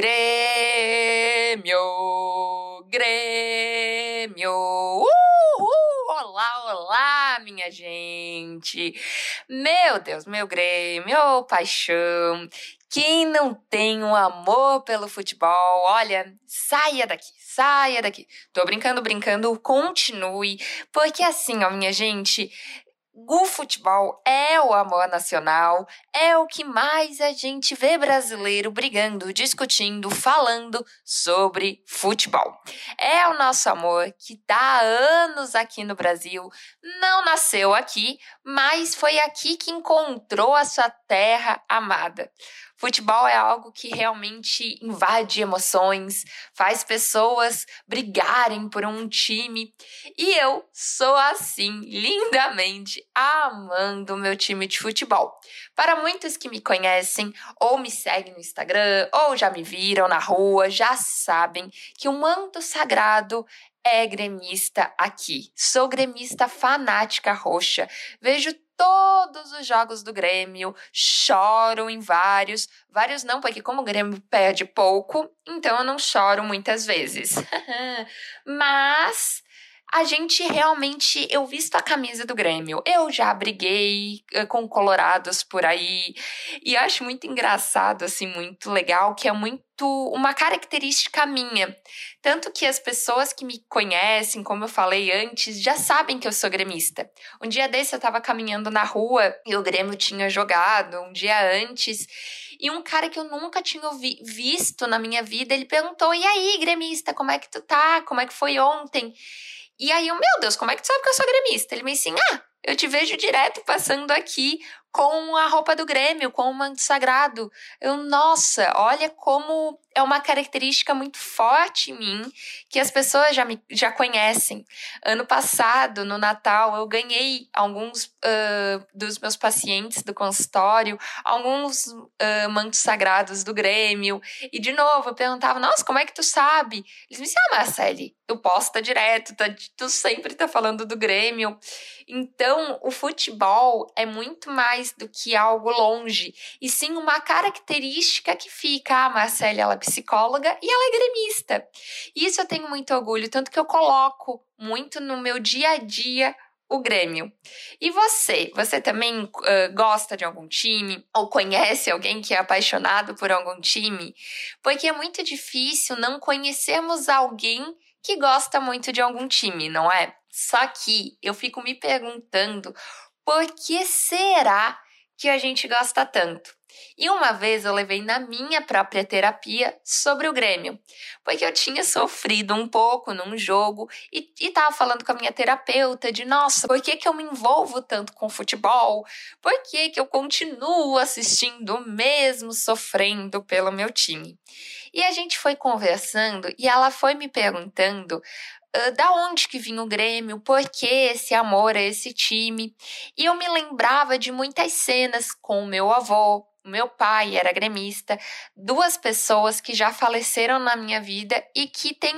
Grêmio, Grêmio. Uhul! Olá, olá, minha gente. Meu Deus, meu Grêmio, paixão. Quem não tem um amor pelo futebol, olha, saia daqui, saia daqui. Tô brincando, brincando, continue, porque assim, ó, minha gente, o futebol é o amor nacional, é o que mais a gente vê brasileiro brigando, discutindo, falando sobre futebol. É o nosso amor que está há anos aqui no Brasil, não nasceu aqui, mas foi aqui que encontrou a sua terra amada. Futebol é algo que realmente invade emoções, faz pessoas brigarem por um time. E eu sou assim, lindamente, amando o meu time de futebol. Para muitos que me conhecem, ou me seguem no Instagram, ou já me viram na rua, já sabem que o manto sagrado é gremista aqui. Sou gremista fanática roxa. Vejo todos os jogos do Grêmio, choro em vários. Vários não, porque como o Grêmio perde pouco, então eu não choro muitas vezes. Mas a gente realmente. Eu visto a camisa do Grêmio. Eu já briguei eh, com colorados por aí. E acho muito engraçado, assim, muito legal, que é muito uma característica minha. Tanto que as pessoas que me conhecem, como eu falei antes, já sabem que eu sou gremista. Um dia desse eu tava caminhando na rua e o Grêmio tinha jogado um dia antes. E um cara que eu nunca tinha vi visto na minha vida, ele perguntou: E aí, gremista, como é que tu tá? Como é que foi ontem? E aí, eu, meu Deus, como é que tu sabe que eu sou gremista? Ele me disse ah, eu te vejo direto passando aqui com a roupa do Grêmio, com o manto sagrado. Eu, nossa, olha como é uma característica muito forte em mim, que as pessoas já me já conhecem. Ano passado, no Natal, eu ganhei alguns uh, dos meus pacientes do consultório, alguns uh, mantos sagrados do Grêmio. E, de novo, eu perguntava, nossa, como é que tu sabe? Eles me disseram, ah, Marcele, tu posta direto, tá, tu sempre tá falando do Grêmio. Então, o futebol é muito mais do que algo longe, e sim uma característica que fica. Ah, Marcele, ela é psicóloga e ela é gremista. Isso eu tenho muito orgulho, tanto que eu coloco muito no meu dia a dia o Grêmio. E você? Você também uh, gosta de algum time? Ou conhece alguém que é apaixonado por algum time? Porque é muito difícil não conhecermos alguém que gosta muito de algum time, não é? Só que eu fico me perguntando por que será que a gente gosta tanto? E uma vez eu levei na minha própria terapia sobre o Grêmio, porque eu tinha sofrido um pouco num jogo e, estava falando com a minha terapeuta de nossa, por que, que eu me envolvo tanto com futebol? Por que, que eu continuo assistindo mesmo sofrendo pelo meu time? E a gente foi conversando e ela foi me perguntando Da onde que vinha o Grêmio, por que esse amor a esse time. E eu me lembrava de muitas cenas com o meu avô, meu pai era gremista, duas pessoas que já faleceram na minha vida e que têm,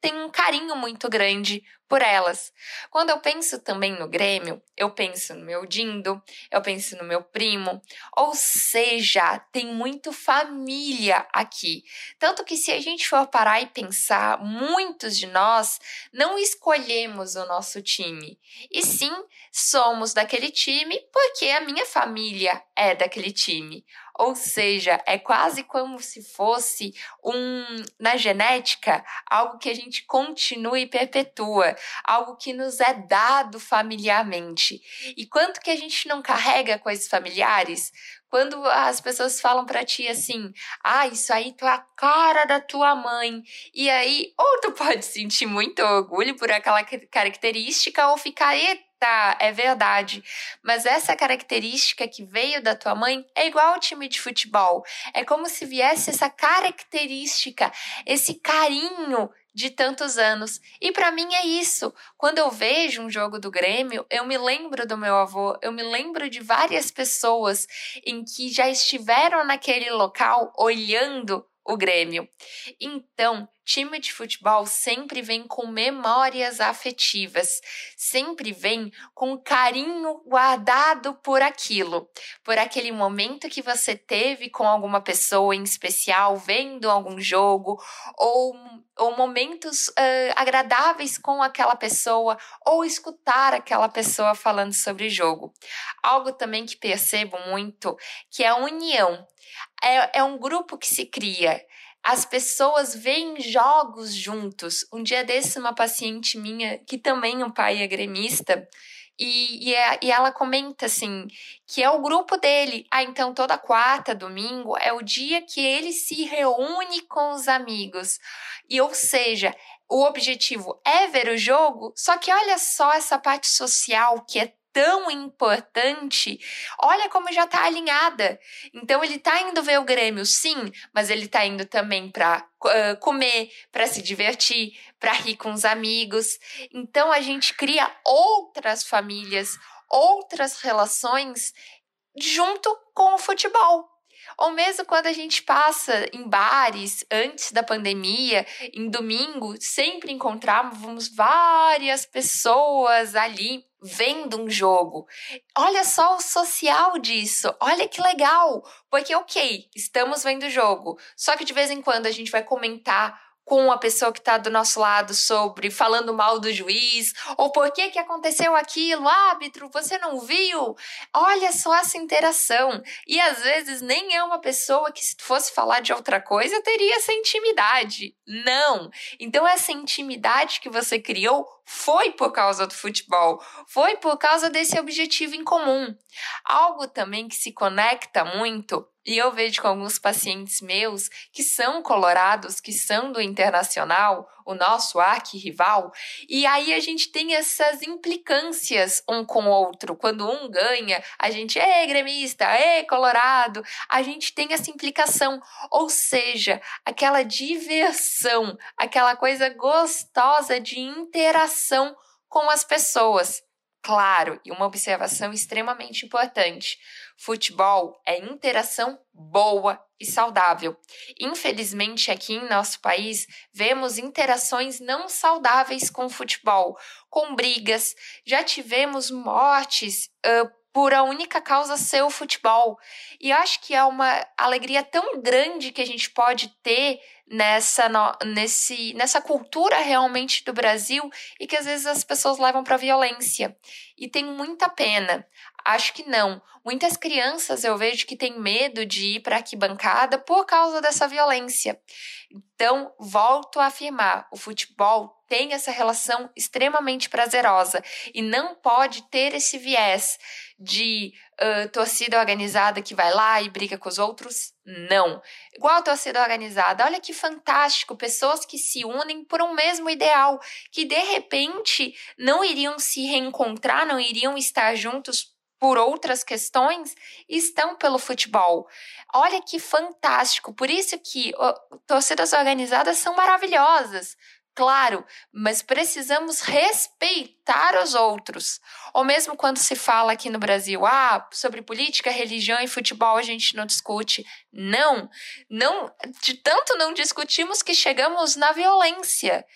têm um carinho muito grande por elas. Quando eu penso também no Grêmio, eu penso no meu Dindo, eu penso no meu primo, ou seja, tem muito família aqui. Tanto que se a gente for parar e pensar, muitos de nós não escolhemos o nosso time, e sim somos daquele time porque a minha família é daquele time. Ou seja, é quase como se fosse um na genética algo que a gente continua e perpetua, algo que nos é dado familiarmente. E quanto que a gente não carrega coisas familiares? Quando as pessoas falam para ti assim, ah, isso aí tu é a cara da tua mãe. E aí, ou tu pode sentir muito orgulho por aquela característica, ou ficar, tá, é verdade. Mas essa característica que veio da tua mãe é igual ao time de futebol. É como se viesse essa característica, esse carinho de tantos anos. E para mim é isso. Quando eu vejo um jogo do Grêmio, eu me lembro do meu avô, eu me lembro de várias pessoas em que já estiveram naquele local olhando o Grêmio. Então, time de futebol sempre vem com memórias afetivas, sempre vem com carinho guardado por aquilo, por aquele momento que você teve com alguma pessoa em especial, vendo algum jogo, ou, ou momentos uh, agradáveis com aquela pessoa, ou escutar aquela pessoa falando sobre jogo. Algo também que percebo muito que é a união. É, é um grupo que se cria as pessoas veem jogos juntos. Um dia desse, uma paciente minha, que também o pai é gremista, e, e, é, e, ela comenta assim que é o grupo dele. Ah, então toda quarta, domingo é o dia que ele se reúne com os amigos. E ou seja, o objetivo é ver o jogo, só que olha só essa parte social que é tão importante, olha como já está alinhada. Então ele está indo ver o Grêmio, sim, mas ele está indo também para uh, comer, para se divertir, para rir com os amigos. Então a gente cria outras famílias, outras relações junto com o futebol. Ou mesmo quando a gente passa em bares antes da pandemia, em domingo, sempre encontrávamos várias pessoas ali vendo um jogo. Olha só o social disso. Olha que legal. Porque, ok, estamos vendo o jogo. Só que de vez em quando a gente vai comentar com a pessoa que está do nosso lado sobre falando mal do juiz, ou por que, que aconteceu aquilo, árbitro, você não viu? Olha só essa interação. E às vezes nem é uma pessoa que, se fosse falar de outra coisa, teria essa intimidade. Não. Então, essa intimidade que você criou foi por causa do futebol, foi por causa desse objetivo em comum. Algo também que se conecta muito, e eu vejo com alguns pacientes meus que são colorados, que são do internacional, o nosso arquirrival, e aí a gente tem essas implicâncias um com o outro. Quando um ganha, a gente é gremista, é colorado, a gente tem essa implicação, ou seja, aquela diversão, aquela coisa gostosa de interação com as pessoas. Claro, e uma observação extremamente importante: futebol é interação boa e saudável. Infelizmente, aqui em nosso país, vemos interações não saudáveis com futebol, com brigas, já tivemos mortes uh, por a única causa ser o futebol. E acho que é uma alegria tão grande que a gente pode ter nessa, no, nesse, nessa cultura realmente do Brasil e que às vezes as pessoas levam para violência. E tem muita pena. Acho que não. Muitas crianças eu vejo que têm medo de ir para a arquibancada por causa dessa violência. Então, volto a afirmar: o futebol tem essa relação extremamente prazerosa e não pode ter esse viés de uh, torcida organizada que vai lá e briga com os outros. Não. Igual torcida organizada, olha que fantástico, pessoas que se unem por um mesmo ideal, que de repente não iriam se reencontrar, não iriam estar juntos por outras questões estão pelo futebol. Olha que fantástico. Por isso que torcidas organizadas são maravilhosas claro, mas precisamos respeitar os outros. Ou mesmo quando se fala aqui no Brasil, ah, sobre política, religião e futebol a gente não discute. Não, não, de tanto não discutimos que chegamos na violência.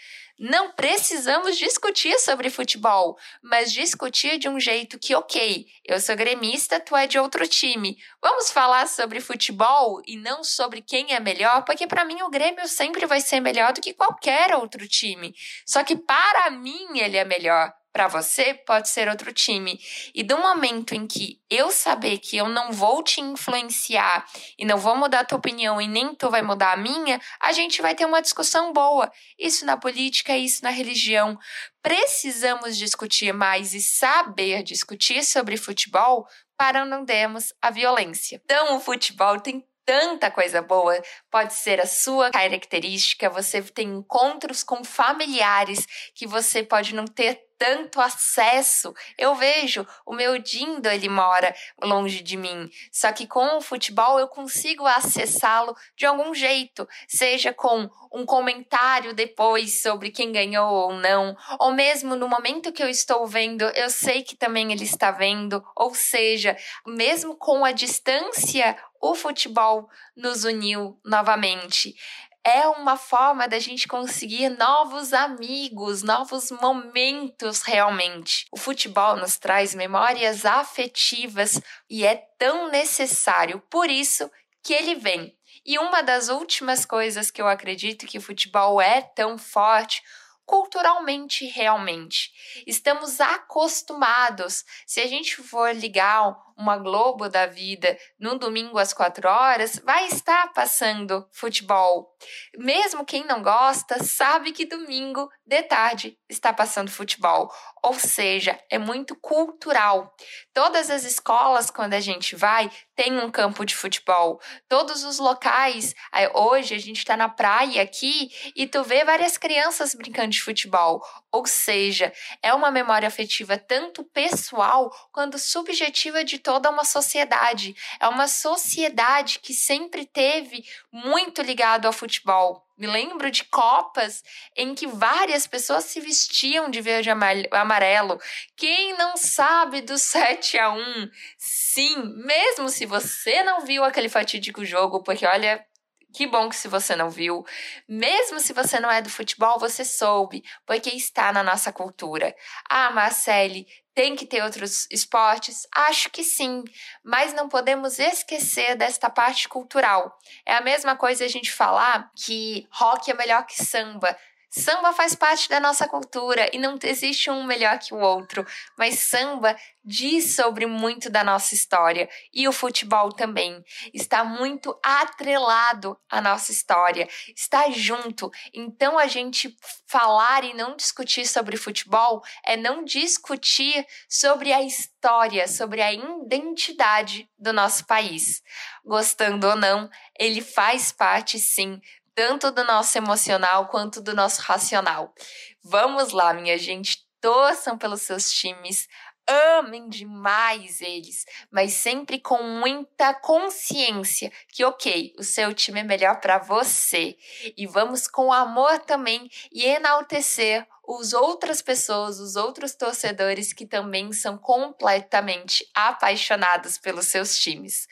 Não precisamos discutir sobre futebol, mas discutir de um jeito que, ok, eu sou gremista, tu é de outro time. Vamos falar sobre futebol e não sobre quem é melhor, porque para mim o Grêmio sempre vai ser melhor do que qualquer outro time. Só que para mim ele é melhor para você pode ser outro time. E do momento em que eu saber que eu não vou te influenciar e não vou mudar a tua opinião e nem tu vai mudar a minha, a gente vai ter uma discussão boa. Isso na política, isso na religião. Precisamos discutir mais e saber discutir sobre futebol para não dermos a violência. Então, o futebol tem tanta coisa boa. Pode ser a sua característica, você tem encontros com familiares que você pode não ter tanto acesso. Eu vejo o meu Dindo, ele mora longe de mim. Só que com o futebol eu consigo acessá-lo de algum jeito, seja com um comentário depois sobre quem ganhou ou não, ou mesmo no momento que eu estou vendo, eu sei que também ele está vendo, ou seja, mesmo com a distância, o futebol nos uniu novamente é uma forma da gente conseguir novos amigos, novos momentos realmente. O futebol nos traz memórias afetivas e é tão necessário, por isso que ele vem. E uma das últimas coisas que eu acredito que o futebol é tão forte culturalmente realmente. Estamos acostumados. Se a gente for ligar uma Globo da vida num domingo às quatro horas, vai estar passando futebol. Mesmo quem não gosta, sabe que domingo de tarde está passando futebol. Ou seja, é muito cultural. Todas as escolas, quando a gente vai, tem um campo de futebol. Todos os locais, hoje a gente está na praia aqui e tu vê várias crianças brincando de futebol. Ou seja, é uma memória afetiva tanto pessoal quanto subjetiva de toda uma sociedade. É uma sociedade que sempre teve muito ligado ao futebol. Me lembro de copas em que várias pessoas se vestiam de verde e amarelo. Quem não sabe do 7 a 1? Sim, mesmo se você não viu aquele fatídico jogo, porque olha, que bom que se você não viu, mesmo se você não é do futebol, você soube, porque está na nossa cultura. Ah, Marcele, tem que ter outros esportes? Acho que sim, mas não podemos esquecer desta parte cultural. É a mesma coisa a gente falar que rock é melhor que samba. Samba faz parte da nossa cultura e não existe um melhor que o outro, mas samba diz sobre muito da nossa história e o futebol também está muito atrelado à nossa história, está junto. Então a gente falar e não discutir sobre futebol é não discutir sobre a história, sobre a identidade do nosso país. Gostando ou não, ele faz parte sim tanto do nosso emocional quanto do nosso racional. Vamos lá, minha gente, torçam pelos seus times, amem demais eles, mas sempre com muita consciência que, ok, o seu time é melhor para você. E vamos com amor também e enaltecer os outras pessoas, os outros torcedores que também são completamente apaixonados pelos seus times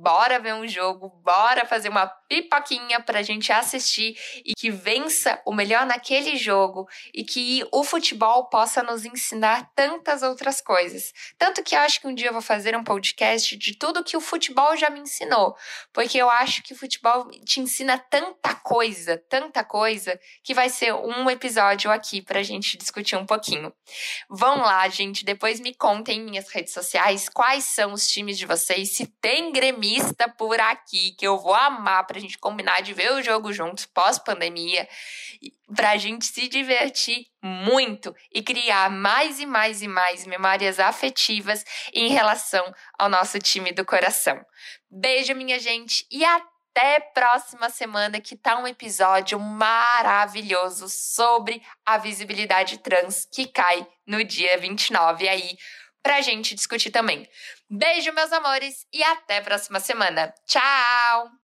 bora ver um jogo, bora fazer uma pipoquinha pra gente assistir e que vença o melhor naquele jogo e que o futebol possa nos ensinar tantas outras coisas. Tanto que eu acho que um dia eu vou fazer um podcast de tudo que o futebol já me ensinou, porque eu acho que o futebol te ensina tanta coisa, tanta coisa, que vai ser um episódio aqui pra gente discutir um pouquinho. Vão lá, gente, depois me contem em minhas redes sociais quais são os times de vocês, se tem gremista por aqui, que eu vou amar pra gente combinar de ver o jogo juntos pós-pandemia, pra gente se divertir muito e criar mais e mais e mais memórias afetivas em relação ao nosso time do coração. Beijo, minha gente, e até próxima semana que tá um episódio maravilhoso sobre a visibilidade trans que cai no dia 29 aí pra gente discutir também. Beijo, meus amores, e até a próxima semana. Tchau!